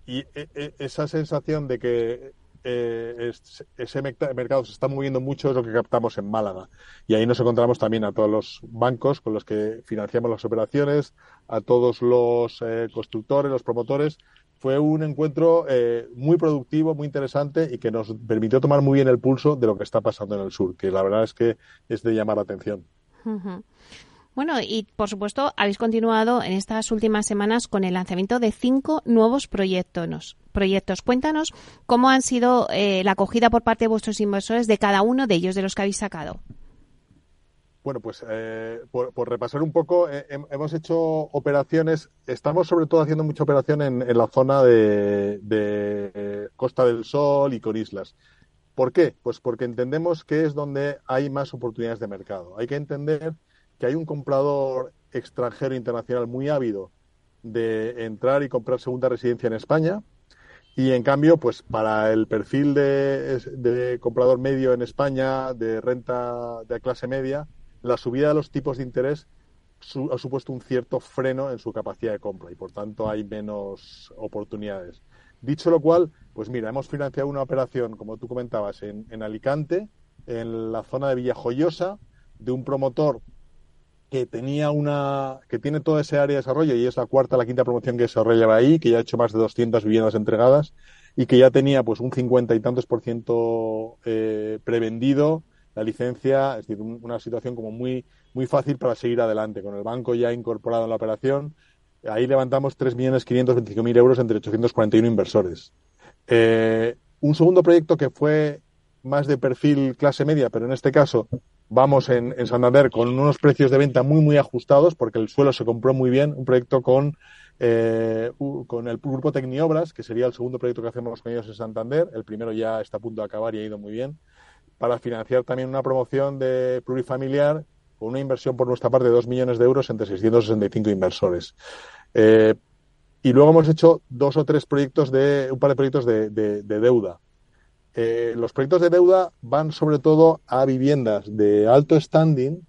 y e, e, esa sensación de que eh, ese mercado se está moviendo mucho es lo que captamos en Málaga. Y ahí nos encontramos también a todos los bancos con los que financiamos las operaciones, a todos los eh, constructores, los promotores. Fue un encuentro eh, muy productivo, muy interesante y que nos permitió tomar muy bien el pulso de lo que está pasando en el sur, que la verdad es que es de llamar la atención. Bueno, y por supuesto habéis continuado en estas últimas semanas con el lanzamiento de cinco nuevos proyectos. proyectos. Cuéntanos cómo han sido eh, la acogida por parte de vuestros inversores de cada uno de ellos, de los que habéis sacado. Bueno, pues eh, por, repasar un poco, eh, hemos hecho operaciones, estamos sobre todo haciendo mucha operación en, la zona de, Costa del Sol y con islas. ¿Por qué? Pues porque entendemos que es donde hay más oportunidades de mercado. Hay que entender que hay un comprador extranjero internacional muy ávido de entrar y comprar segunda residencia en España. Y en cambio, pues para el perfil de, comprador medio en España, de renta de clase media, la subida de los tipos de interés ha supuesto un cierto freno en su capacidad de compra y por tanto hay menos oportunidades. Dicho lo cual, pues mira, hemos financiado una operación, como tú comentabas, en, en Alicante, en la zona de Villajoyosa, de un promotor que tenía una que tiene toda ese área de desarrollo y es la cuarta la quinta promoción que se desarrollaba ahí que ya ha hecho más de 200 viviendas entregadas y que ya tenía pues un 50 y tantos por ciento eh, prevendido la licencia. Es decir una situación como muy muy fácil para seguir adelante. Con el banco ya incorporado en la operación ahí levantamos 3.525.000 euros entre 841 inversores. Eh, un segundo proyecto que fue más de perfil clase media pero en este caso vamos en, Santander con unos precios de venta muy, muy ajustados porque el suelo se compró muy bien. Un proyecto con, eh, con el grupo Tecniobras, que sería el segundo proyecto que hacemos con ellos en Santander. El primero ya está a punto de acabar y ha ido muy bien. Para financiar también una promoción de plurifamiliar con una inversión por nuestra parte de 2 millones de euros entre 665 inversores. Eh, y luego hemos hecho dos o tres proyectos de, un par de proyectos de deuda eh, los proyectos de deuda van sobre todo a viviendas de alto standing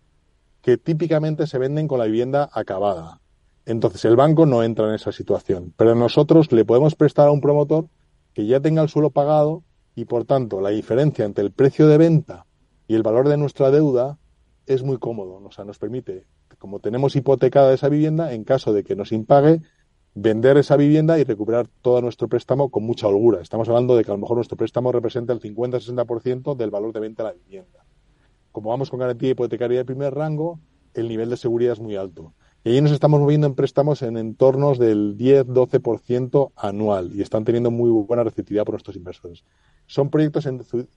que típicamente se venden con la vivienda acabada. Entonces el banco no entra en esa situación, pero nosotros le podemos prestar a un promotor que ya tenga el suelo pagado y por tanto la diferencia entre el precio de venta y el valor de nuestra deuda es muy cómodo, o sea, nos permite, como tenemos hipotecada esa vivienda, en caso de que nos impague, vender esa vivienda y recuperar todo nuestro préstamo con mucha holgura. Estamos hablando de que a lo mejor nuestro préstamo representa el 50-60% del valor de venta de la vivienda. Como vamos con garantía hipotecaria de primer rango, el nivel de seguridad es muy alto. Y ahí nos estamos moviendo en préstamos en entornos del 10-12% anual y están teniendo muy buena receptividad por nuestros inversores. Son proyectos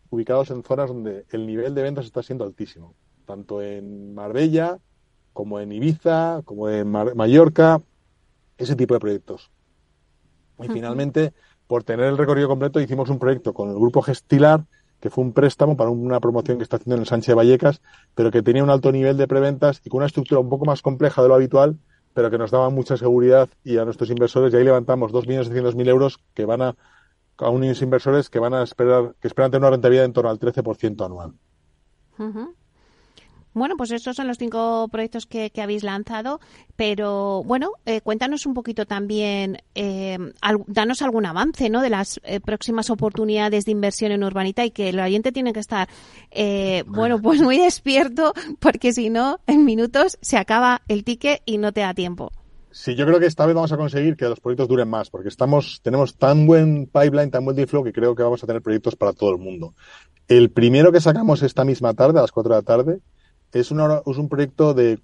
ubicados en zonas donde el nivel de ventas está siendo altísimo, tanto en Marbella como en Ibiza, como en Mallorca, ese tipo de proyectos. Y finalmente, por tener el recorrido completo, hicimos un proyecto con el grupo Gestilar, que fue un préstamo para una promoción que está haciendo en el Sánchez de Vallecas, pero que tenía un alto nivel de preventas y con una estructura un poco más compleja de lo habitual, pero que nos daba mucha seguridad y a nuestros inversores. Y ahí levantamos 2.600.000 euros que van a, a unos inversores que van a esperar, que esperan tener una rentabilidad en torno al 13% anual. Bueno, pues estos son los cinco proyectos que, habéis lanzado, pero bueno, eh, cuéntanos un poquito también, eh, danos algún avance ¿no? de las eh, próximas oportunidades de inversión en Urbanita y que el oyente tiene que estar, bueno, pues muy despierto porque si no, en minutos se acaba el ticket y no te da tiempo. Sí, yo creo que esta vez vamos a conseguir que los proyectos duren más, porque estamos, tenemos tan buen pipeline, tan buen deal flow, que creo que vamos a tener proyectos para todo el mundo. El primero que sacamos esta misma tarde, a las 4 de la tarde, es, es un proyecto de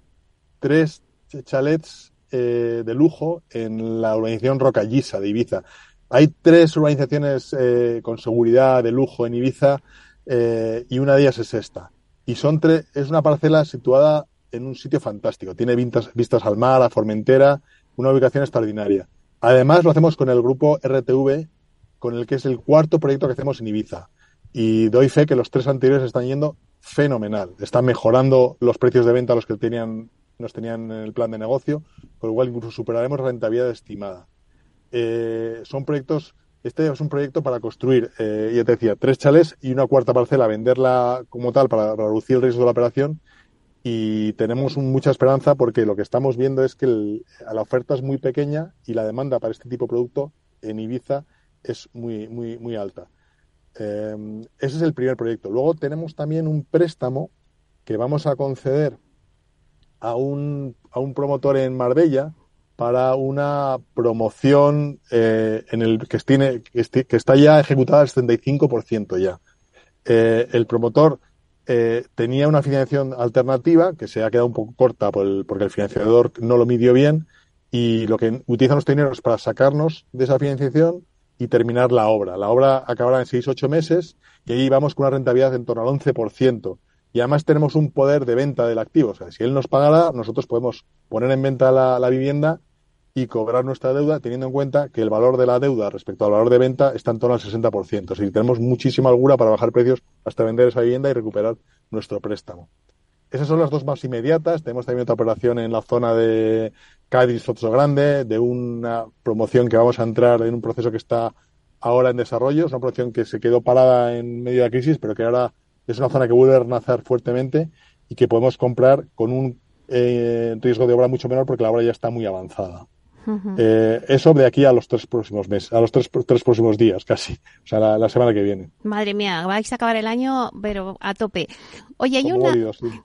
tres chalets eh, de lujo en la urbanización Rocallisa de Ibiza. Hay tres urbanizaciones eh, con seguridad de lujo en Ibiza eh, y una de ellas es esta. Y son tres, es una parcela situada en un sitio fantástico. Tiene vistas, vistas al mar, a Formentera, una ubicación extraordinaria. Además, lo hacemos con el grupo RTV, con el que es el cuarto proyecto que hacemos en Ibiza. Y doy fe que los tres anteriores están yendo fenomenal. Están mejorando los precios de venta a los que tenían, nos tenían en el plan de negocio, con lo cual incluso superaremos rentabilidad estimada. Eh, son proyectos Este es un proyecto para construir, eh, ya te decía, tres chalés y una cuarta parcela, venderla como tal para reducir el riesgo de la operación. Y tenemos mucha esperanza porque lo que estamos viendo es que la oferta es muy pequeña y la demanda para este tipo de producto en Ibiza es muy, muy, muy alta. Eh, ese es el primer proyecto. Luego tenemos también un préstamo que vamos a conceder a un, a un promotor en Marbella para una promoción eh, en el que, tiene, que, está ya ejecutada al 75% ya. Eh, el promotor eh, tenía una financiación alternativa que se ha quedado un poco corta por porque el financiador no lo midió bien y lo que utilizan los dineros para sacarnos de esa financiación y terminar la obra. La obra acabará en 6-8 meses y ahí vamos con una rentabilidad en torno al 11%. Y además tenemos un poder de venta del activo. O sea, si él nos pagara, nosotros podemos poner en venta la, vivienda y cobrar nuestra deuda, teniendo en cuenta que el valor de la deuda respecto al valor de venta está en torno al 60%. Es decir, tenemos muchísima holgura para bajar precios hasta vender esa vivienda y recuperar nuestro préstamo. Esas son las dos más inmediatas. Tenemos también otra operación en la zona de Cádiz, Soto Grande, de una promoción que vamos a entrar en un proceso que está ahora en desarrollo. Es una promoción que se quedó parada en medio de la crisis, pero que ahora es una zona que vuelve a renacer fuertemente y que podemos comprar con un eh, riesgo de obra mucho menor porque la obra ya está muy avanzada. Eh, eso de aquí a los tres próximos meses, a los tres, tres próximos días casi, o sea, la, semana que viene. Madre mía, vais a acabar el año, pero a tope. Oye, hay una,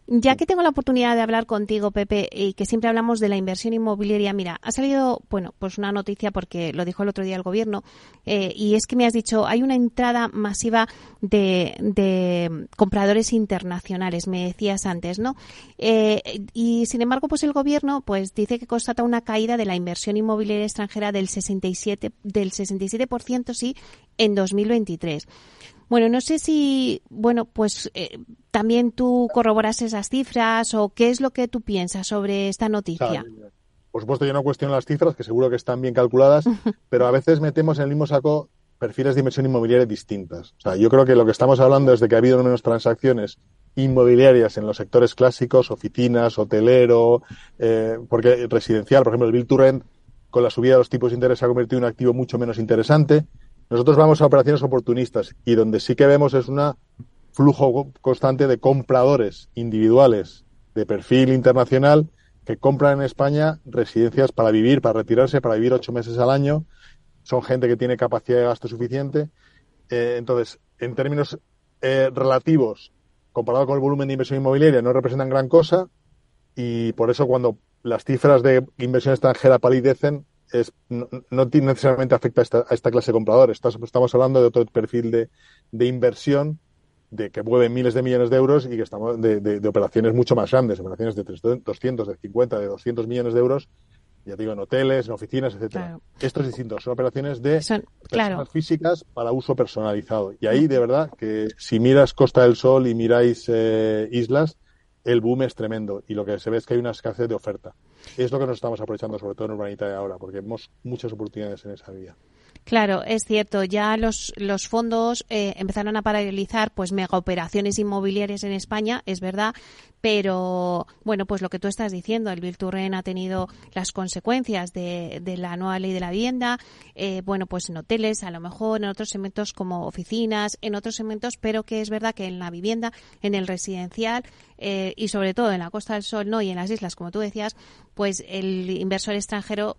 ya que tengo la oportunidad de hablar contigo, Pepe, y que siempre hablamos de la inversión inmobiliaria, mira, ha salido, bueno, pues una noticia porque lo dijo el otro día el gobierno, eh, y es que me has dicho, hay una entrada masiva de, de compradores internacionales, me decías antes, ¿no? Eh, y sin embargo, pues el gobierno, pues dice que constata una caída de la inversión inmobiliaria extranjera del 67, del 67% sí, en 2023. Bueno, no sé si, bueno, pues eh, también tú corroboras esas cifras o qué es lo que tú piensas sobre esta noticia. por supuesto, yo no cuestiono las cifras, que seguro que están bien calculadas, pero a veces metemos en el mismo saco perfiles de inversión inmobiliaria distintas. O sea, yo creo que lo que estamos hablando es de que ha habido menos transacciones inmobiliarias en los sectores clásicos, oficinas, hotelero, eh, porque residencial, por ejemplo, el Bill to Rent, con la subida de los tipos de interés se ha convertido en un activo mucho menos interesante. Nosotros vamos a operaciones oportunistas y donde sí que vemos es un flujo constante de compradores individuales de perfil internacional que compran en España residencias para vivir, para retirarse, para vivir ocho meses al año. Son gente que tiene capacidad de gasto suficiente. Eh, entonces, en términos eh, relativos, comparado con el volumen de inversión inmobiliaria, no representan gran cosa y por eso cuando las cifras de inversión extranjera palidecen, es, no, no necesariamente afecta a esta, a esta, clase de compradores. Estamos hablando de otro perfil de, de inversión de que mueve miles de millones de euros y que estamos de, de, operaciones mucho más grandes, operaciones de 200, de 50, de 200 millones de euros, ya digo, en hoteles, en oficinas, etcétera. Esto es distinto, son operaciones de personas físicas para uso personalizado. Y ahí, de verdad, que si miras Costa del Sol y miráis eh, islas, el boom es tremendo y lo que se ve es que hay una escasez de oferta. Es lo que nos estamos aprovechando, sobre todo en Urbanita de ahora, porque vemos muchas oportunidades en esa vía. Claro, es cierto. Ya los, los fondos eh, empezaron a paralizar pues mega operaciones inmobiliarias en España, es verdad, pero bueno, pues lo que tú estás diciendo, el Virturren ha tenido las consecuencias de, de, la nueva ley de la vivienda, eh, bueno, pues en hoteles, a lo mejor en otros segmentos como oficinas, en otros segmentos, pero que es verdad que en la vivienda, en el residencial eh, y sobre todo en la Costa del Sol, no, y en las islas, como tú decías, pues el inversor extranjero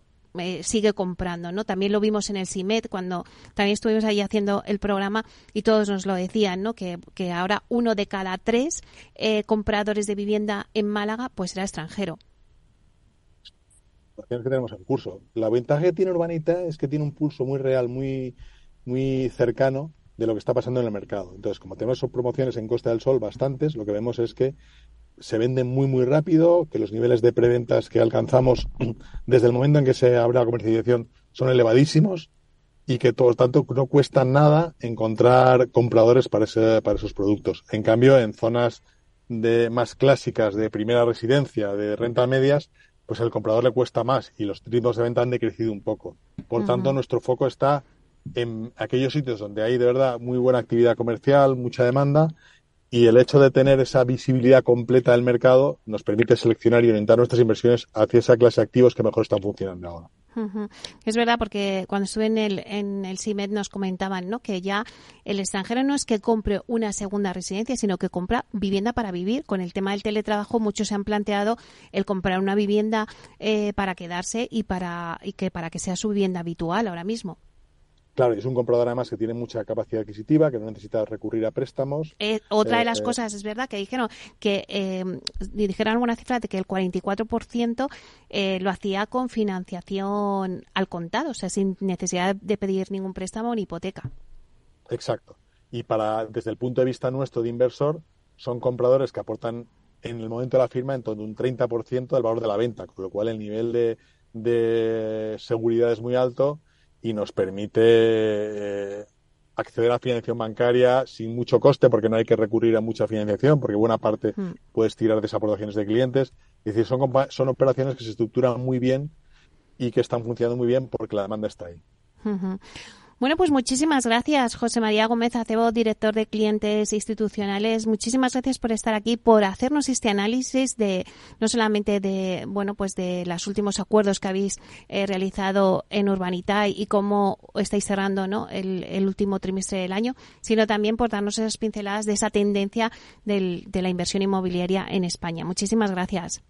sigue comprando, ¿no? También lo vimos en el CIMET cuando también estuvimos ahí haciendo el programa y todos nos lo decían, ¿no? Que, que ahora uno de cada tres eh, compradores de vivienda en Málaga pues era extranjero. que tenemos en curso. La ventaja que tiene Urbanita es que tiene un pulso muy real, muy, muy cercano de lo que está pasando en el mercado. Entonces, como tenemos promociones en Costa del Sol bastantes, lo que vemos es que se venden muy, muy rápido, que los niveles de preventas que alcanzamos desde el momento en que se abre la comercialización son elevadísimos y que, por tanto, no cuesta nada encontrar compradores para, ese, para esos productos. En cambio, en zonas de, más clásicas de primera residencia, de renta medias, pues el comprador le cuesta más y los ritmos de venta han decrecido un poco. Por tanto, nuestro foco está en aquellos sitios donde hay de verdad muy buena actividad comercial, mucha demanda y el hecho de tener esa visibilidad completa del mercado nos permite seleccionar y orientar nuestras inversiones hacia esa clase de activos que mejor están funcionando ahora. Es verdad, porque cuando estuve en el, en el CIMED nos comentaban ¿no? que ya el extranjero no es que compre una segunda residencia, sino que compra vivienda para vivir. Con el tema del teletrabajo, muchos se han planteado el comprar una vivienda eh, para quedarse y, para, y que para que sea su vivienda habitual ahora mismo. Claro, es un comprador además que tiene mucha capacidad adquisitiva, que no necesita recurrir a préstamos. Eh, otra de las eh, cosas, es verdad, que dijeron que eh, dijeron alguna cifra de que el 44% eh, lo hacía con financiación al contado, o sea, sin necesidad de pedir ningún préstamo ni hipoteca. Exacto. Y para desde el punto de vista nuestro de inversor, son compradores que aportan en el momento de la firma en torno a un 30% del valor de la venta, con lo cual el nivel de, de seguridad es muy alto y nos permite eh, acceder a financiación bancaria sin mucho coste porque no hay que recurrir a mucha financiación porque buena parte hmm. puedes tirar de esas aportaciones de clientes. Es decir, son, son operaciones que se estructuran muy bien y que están funcionando muy bien porque la demanda está ahí. Bueno, pues muchísimas gracias, José María Gómez Acebo, director de clientes institucionales. Muchísimas gracias por estar aquí, por hacernos este análisis de no solamente de bueno, pues de los últimos acuerdos que habéis eh, realizado en Urbanitae y cómo estáis cerrando, ¿no? El, último trimestre del año, sino también por darnos esas pinceladas de esa tendencia de la inversión inmobiliaria en España. Muchísimas gracias.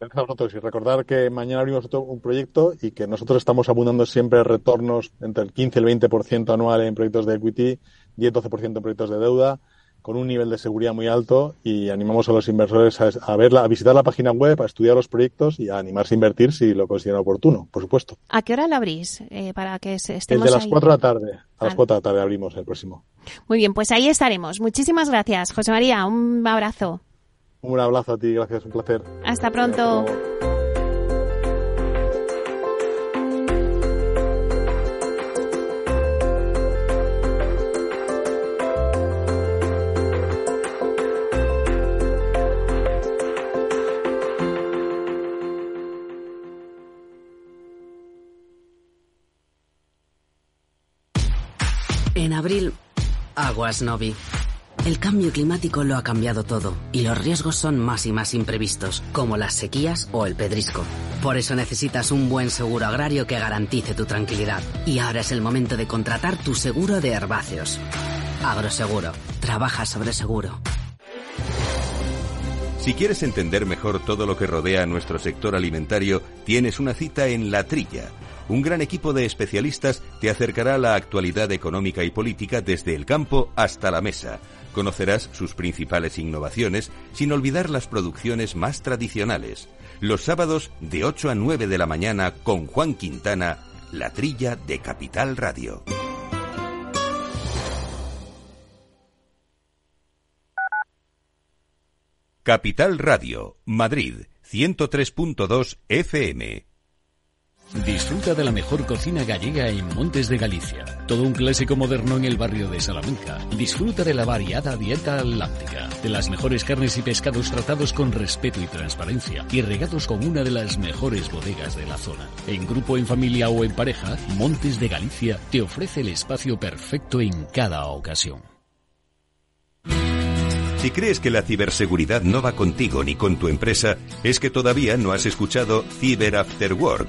Gracias a vosotros y recordar que mañana abrimos otro, un proyecto y que nosotros estamos abundando siempre retornos entre el 15 y el 20% anual en proyectos de equity, 10-12% en proyectos de deuda, con un nivel de seguridad muy alto y animamos a los inversores a, verla, a visitar la página web, a estudiar los proyectos y a animarse a invertir si lo consideran oportuno, por supuesto. ¿A qué hora la abrís? Eh, para que estemos Desde las 4 de la tarde. A las 4 de la tarde abrimos el próximo. Muy bien, pues ahí estaremos. Muchísimas gracias, José María. Un abrazo. Un abrazo a ti, gracias, un placer. Hasta pronto. En abril, aguas Novi. El cambio climático lo ha cambiado todo y los riesgos son más y más imprevistos, como las sequías o el pedrisco. Por eso necesitas un buen seguro agrario que garantice tu tranquilidad. Y ahora es el momento de contratar tu seguro de herbáceos. Agroseguro. Trabaja sobre seguro. Si quieres entender mejor todo lo que rodea a nuestro sector alimentario, tienes una cita en La Trilla. Un gran equipo de especialistas te acercará a la actualidad económica y política desde el campo hasta la mesa Conocerás sus principales innovaciones sin olvidar las producciones más tradicionales. Los sábados de 8 a 9 de la mañana con Juan Quintana, La Trilla de Capital Radio. Capital Radio, Madrid, 103.2 FM. Disfruta de la mejor cocina gallega en Montes de Galicia. Todo un clásico moderno en el barrio de Salamanca. Disfruta de la variada dieta atlántica, de las mejores carnes y pescados tratados con respeto y transparencia y regados con una de las mejores bodegas de la zona. En grupo, en familia o en pareja, Montes de Galicia te ofrece el espacio perfecto en cada ocasión. Si crees que la ciberseguridad no va contigo ni con tu empresa, es que todavía no has escuchado Cyber After Work